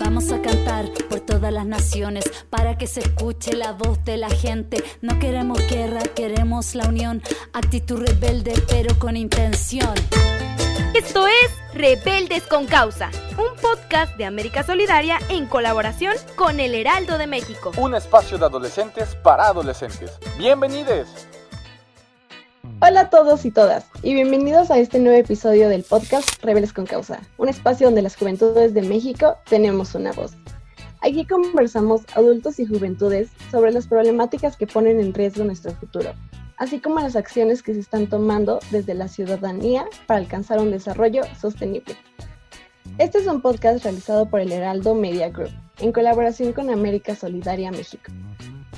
Vamos a cantar por todas las naciones para que se escuche la voz de la gente. No queremos guerra, queremos la unión. Actitud rebelde, pero con intención. Esto es Rebeldes con Causa, un podcast de América Solidaria en colaboración con El Heraldo de México. Un espacio de adolescentes para adolescentes. Bienvenidos. Hola a todos y todas, y bienvenidos a este nuevo episodio del podcast Rebeldes con Causa, un espacio donde las juventudes de México tenemos una voz. Aquí conversamos adultos y juventudes sobre las problemáticas que ponen en riesgo nuestro futuro, así como las acciones que se están tomando desde la ciudadanía para alcanzar un desarrollo sostenible. Este es un podcast realizado por el Heraldo Media Group, en colaboración con América Solidaria México.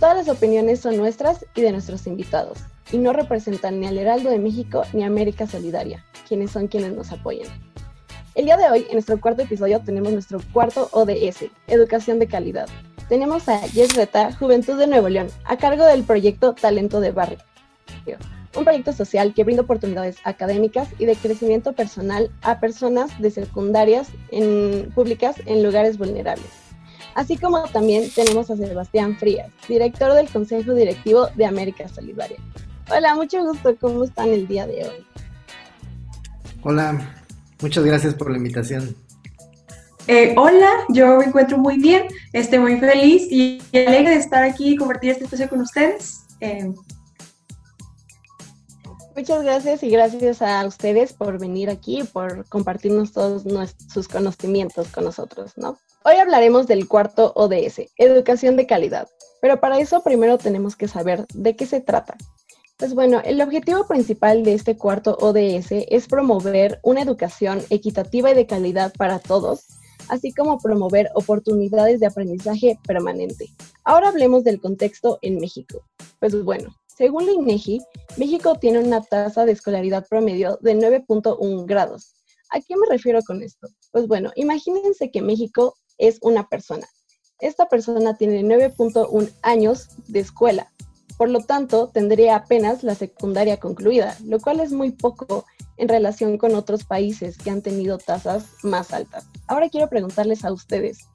Todas las opiniones son nuestras y de nuestros invitados, y no representan ni al Heraldo de México ni a América Solidaria, quienes son quienes nos apoyan. El día de hoy, en nuestro cuarto episodio, tenemos nuestro cuarto ODS, Educación de Calidad. Tenemos a Jess Reta, Juventud de Nuevo León, a cargo del proyecto Talento de Barrio, un proyecto social que brinda oportunidades académicas y de crecimiento personal a personas de secundarias en, públicas en lugares vulnerables. Así como también tenemos a Sebastián Frías, director del Consejo Directivo de América Solidaria. Hola, mucho gusto. ¿Cómo están el día de hoy? Hola, muchas gracias por la invitación. Eh, hola, yo me encuentro muy bien, estoy muy feliz y alegre de estar aquí y compartir este espacio con ustedes. Eh, Muchas gracias y gracias a ustedes por venir aquí, por compartirnos todos sus conocimientos con nosotros, ¿no? Hoy hablaremos del cuarto ODS, educación de calidad, pero para eso primero tenemos que saber de qué se trata. Pues bueno, el objetivo principal de este cuarto ODS es promover una educación equitativa y de calidad para todos, así como promover oportunidades de aprendizaje permanente. Ahora hablemos del contexto en México. Pues bueno, según la INEGI, México tiene una tasa de escolaridad promedio de 9.1 grados. ¿A qué me refiero con esto? Pues bueno, imagínense que México es una persona. Esta persona tiene 9.1 años de escuela. Por lo tanto, tendría apenas la secundaria concluida, lo cual es muy poco en relación con otros países que han tenido tasas más altas. Ahora quiero preguntarles a ustedes,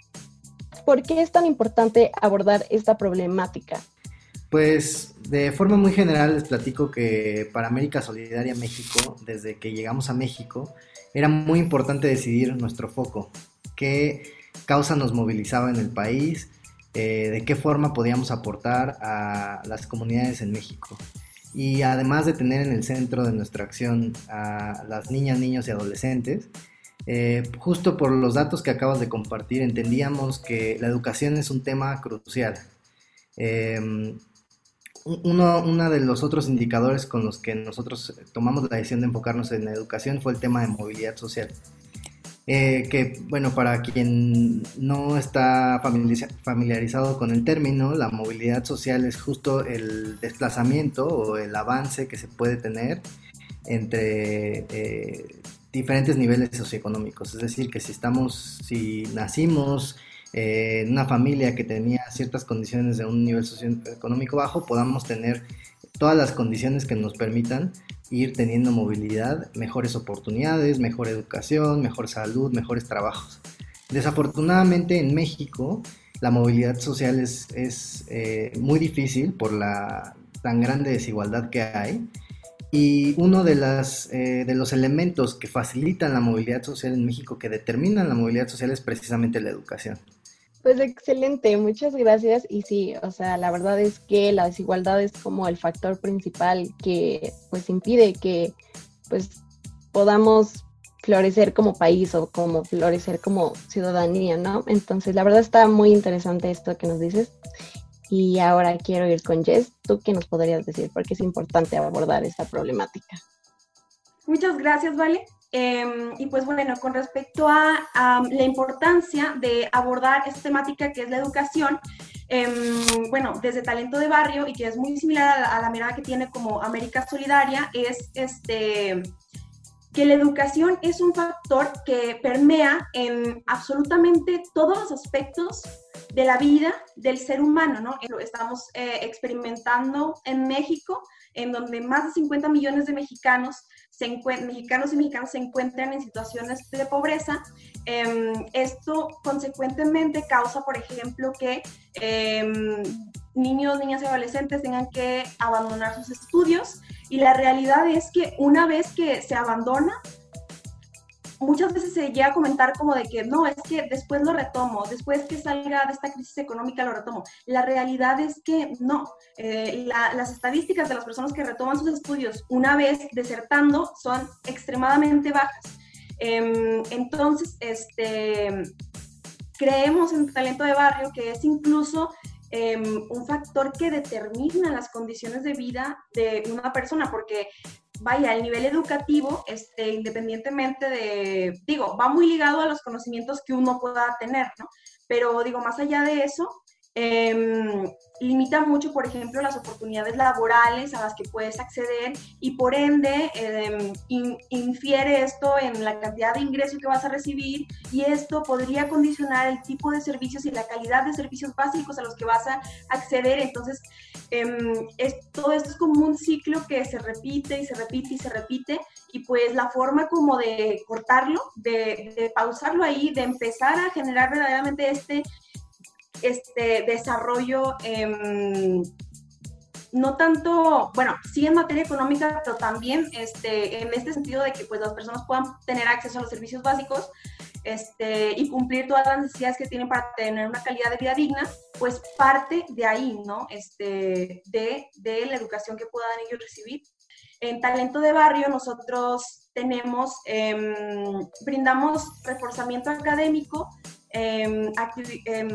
¿por qué es tan importante abordar esta problemática? Pues de forma muy general les platico que para América Solidaria México, desde que llegamos a México, era muy importante decidir nuestro foco, qué causa nos movilizaba en el país, eh, de qué forma podíamos aportar a las comunidades en México. Y además de tener en el centro de nuestra acción a las niñas, niños y adolescentes, eh, justo por los datos que acabas de compartir, entendíamos que la educación es un tema crucial. Eh, uno, de los otros indicadores con los que nosotros tomamos la decisión de enfocarnos en la educación fue el tema de movilidad social. Eh, que, bueno, para quien no está familiarizado con el término, la movilidad social es justo el desplazamiento o el avance que se puede tener entre eh, diferentes niveles socioeconómicos. Es decir, que si estamos, si nacimos eh, en una familia que tenía ciertas condiciones de un nivel socioeconómico bajo, podamos tener todas las condiciones que nos permitan ir teniendo movilidad, mejores oportunidades, mejor educación, mejor salud, mejores trabajos. Desafortunadamente en México la movilidad social es, eh, muy difícil por la tan grande desigualdad que hay y uno de, las, eh, de los elementos que facilitan la movilidad social en México, que determinan la movilidad social, es precisamente la educación. Pues excelente, muchas gracias. Y sí, o sea, la verdad es que la desigualdad es como el factor principal que pues impide que pues podamos florecer como país o como florecer como ciudadanía, ¿no? Entonces, la verdad está muy interesante esto que nos dices. Y ahora quiero ir con Jess. ¿Tú qué nos podrías decir? Porque es importante abordar esta problemática. Muchas gracias, Vale. Em, y pues bueno, con respecto a, la importancia de abordar esta temática que es la educación, em, bueno, desde Talento de Barrio y que es muy similar a la, mirada que tiene como América Solidaria, es este que la educación es un factor que permea en absolutamente todos los aspectos de la vida del ser humano, ¿no? Estamos eh, experimentando en México, en donde más de 50 millones de mexicanos mexicanos y mexicanas se encuentran en situaciones de pobreza. Em, esto consecuentemente causa, por ejemplo, que em, niños, niñas y adolescentes tengan que abandonar sus estudios y la realidad es que una vez que se abandona, muchas veces se llega a comentar como de que no, es que después lo retomo, después que salga de esta crisis económica lo retomo. La realidad es que no. Eh, las estadísticas de las personas que retoman sus estudios una vez desertando son extremadamente bajas. Em, entonces, este, creemos en talento de barrio que es incluso em, un factor que determina las condiciones de vida de una persona, porque vaya, el nivel educativo, este, independientemente de, digo, va muy ligado a los conocimientos que uno pueda tener, ¿no? Pero digo, más allá de eso, eh, limita mucho, por ejemplo, las oportunidades laborales a las que puedes acceder y por ende em, infiere esto en la cantidad de ingresos que vas a recibir y esto podría condicionar el tipo de servicios y la calidad de servicios básicos a los que vas a acceder. Entonces, em, todo esto es como un ciclo que se repite y se repite y se repite y pues la forma como de cortarlo, de, de pausarlo ahí, de empezar a generar verdaderamente este este desarrollo, em, no tanto, bueno, sí en materia económica, pero también este, en este sentido de que pues, las personas puedan tener acceso a los servicios básicos este, y cumplir todas las necesidades que tienen para tener una calidad de vida digna, pues parte de ahí, ¿no? Este, de, de la educación que puedan ellos recibir. En Talento de Barrio nosotros tenemos, em, brindamos reforzamiento académico Em, em,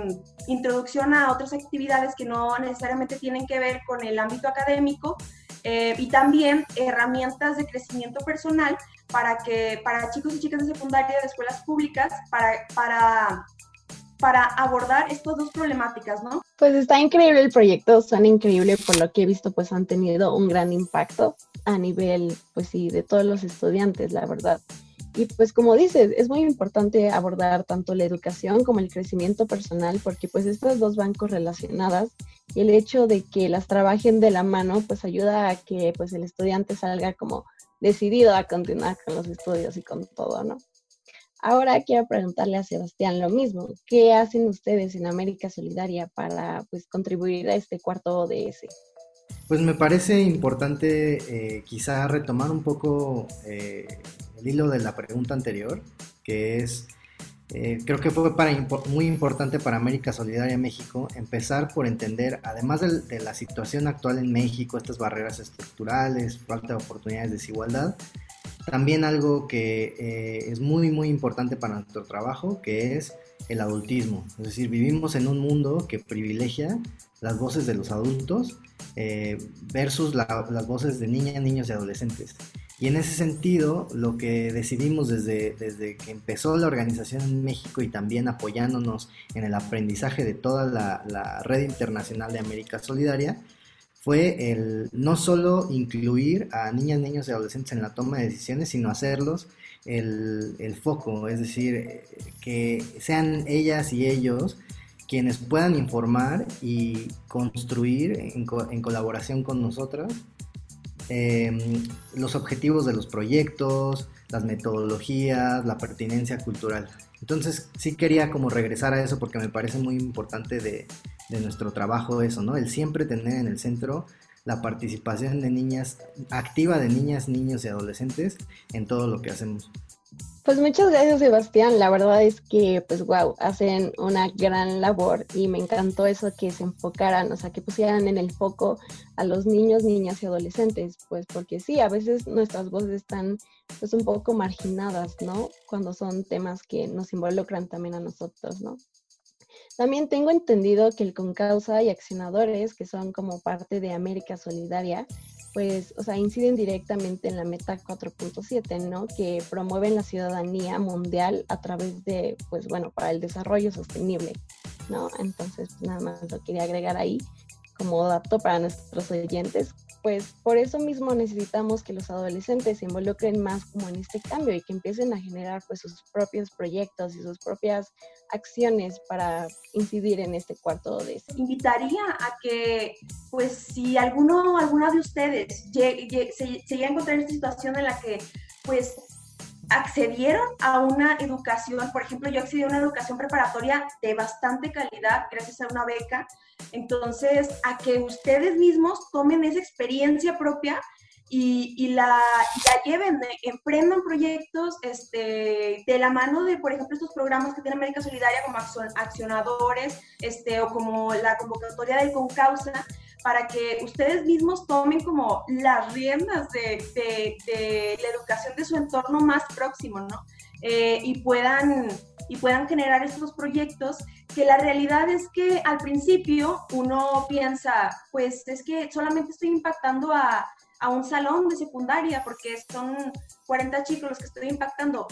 introducción a otras actividades que no necesariamente tienen que ver con el ámbito académico eh, y también herramientas de crecimiento personal para que para chicos y chicas de secundaria de escuelas públicas para, para, para abordar estas dos problemáticas, ¿no? Pues está increíble el proyecto, suena increíble por lo que he visto, pues han tenido un gran impacto a nivel, pues sí, de todos los estudiantes, la verdad. Y pues como dices, es muy importante abordar tanto la educación como el crecimiento personal porque pues estas dos van correlacionadas y el hecho de que las trabajen de la mano pues ayuda a que pues el estudiante salga como decidido a continuar con los estudios y con todo, ¿no? Ahora quiero preguntarle a Sebastián lo mismo. ¿Qué hacen ustedes en América Solidaria para pues contribuir a este cuarto ODS? Pues me parece importante eh, quizá retomar un poco eh, el hilo de la pregunta anterior, que es, eh, creo que fue para, muy importante para América Solidaria México empezar por entender, además de, la situación actual en México, estas barreras estructurales, falta de oportunidades, desigualdad, también algo que eh, es muy, muy importante para nuestro trabajo, que es el adultismo. Es decir, vivimos en un mundo que privilegia las voces de los adultos eh, versus las voces de niñas, niños y adolescentes. Y en ese sentido, lo que decidimos desde, desde que empezó la organización en México y también apoyándonos en el aprendizaje de toda la, red internacional de América Solidaria, fue el no solo incluir a niñas, niños y adolescentes en la toma de decisiones, sino hacerlos el, el foco, es decir, que sean ellas y ellos quienes puedan informar y construir en, en colaboración con nosotras Em, los objetivos de los proyectos, las metodologías, la pertinencia cultural. Entonces sí quería como regresar a eso porque me parece muy importante de, de nuestro trabajo eso, ¿no? El siempre tener en el centro la participación de niñas, activa de niñas, niños y adolescentes en todo lo que hacemos. Pues muchas gracias Sebastián, la verdad es que pues wow, hacen una gran labor y me encantó eso que se enfocaran, o sea, que pusieran en el foco a los niños, niñas y adolescentes, pues porque sí, a veces nuestras voces están pues un poco marginadas, ¿no? Cuando son temas que nos involucran también a nosotros, ¿no? También tengo entendido que el Concausa y accionadores, que son como parte de América Solidaria, pues, o sea, inciden directamente en la meta 4.7, ¿no? Que promueven la ciudadanía mundial a través de, pues, bueno, para el desarrollo sostenible, ¿no? Entonces, pues, nada más lo quería agregar ahí como dato para nuestros oyentes, pues por eso mismo necesitamos que los adolescentes se involucren más como en este cambio y que empiecen a generar pues sus propios proyectos y sus propias acciones para incidir en este cuarto de Invitaría a que pues si alguno alguna de ustedes se, se llega a encontrar en esta situación en la que pues accedieron a una educación, por ejemplo, yo accedí a una educación preparatoria de bastante calidad gracias a una beca, entonces a que ustedes mismos tomen esa experiencia propia y, la, lleven, eh, emprendan proyectos este, de la mano de, por ejemplo, estos programas que tiene América Solidaria como accionadores este, o como la convocatoria del Concausa, para que ustedes mismos tomen como las riendas de, la educación de su entorno más próximo, ¿no? Eh, y, puedan, y puedan generar estos proyectos que la realidad es que al principio uno piensa, pues es que solamente estoy impactando a, a un salón de secundaria porque son 40 chicos los que estoy impactando.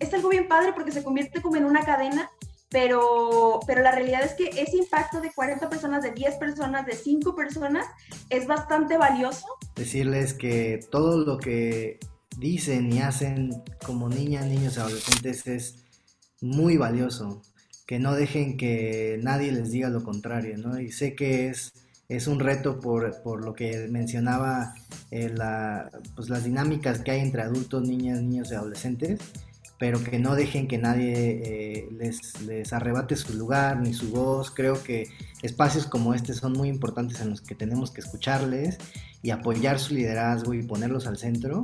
Es algo bien padre porque se convierte como en una cadena pero, pero la realidad es que ese impacto de 40 personas, de 10 personas, de 5 personas es bastante valioso. Decirles que todo lo que dicen y hacen como niñas, niños, adolescentes es muy valioso. Que no dejen que nadie les diga lo contrario, ¿no? Y sé que es, es un reto por, por lo que mencionaba eh, la, pues las dinámicas que hay entre adultos, niñas, niños y adolescentes pero que no dejen que nadie eh, les, les, arrebate su lugar ni su voz. Creo que espacios como este son muy importantes en los que tenemos que escucharles y apoyar su liderazgo y ponerlos al centro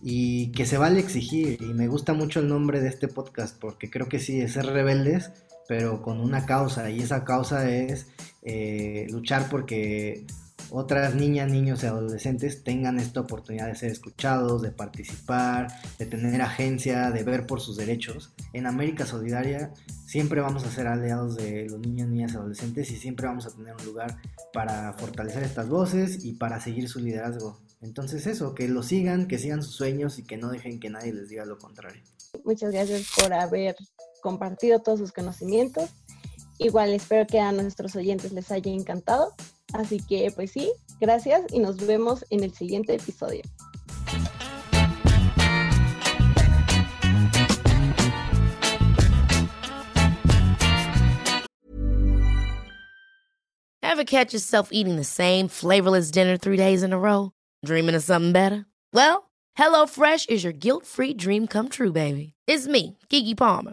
y que se vale exigir. Y me gusta mucho el nombre de este podcast porque creo que sí, es ser rebeldes, pero con una causa y esa causa es eh, luchar porque otras niñas, niños y adolescentes tengan esta oportunidad de ser escuchados, de participar, de tener agencia, de ver por sus derechos. En América Solidaria siempre vamos a ser aliados de los niños, niñas y adolescentes y siempre vamos a tener un lugar para fortalecer estas voces y para seguir su liderazgo. Entonces eso, que lo sigan, que sigan sus sueños y que no dejen que nadie les diga lo contrario. Muchas gracias por haber compartido todos sus conocimientos. Igual espero que a nuestros oyentes les haya encantado Así que pues sí, gracias y nos vemos en el siguiente episodio. Ever catch yourself eating the same flavorless dinner three days in a row? Dreaming of something better? Well, HelloFresh is your guilt-free dream come true, baby. It's me, Kiki Palmer.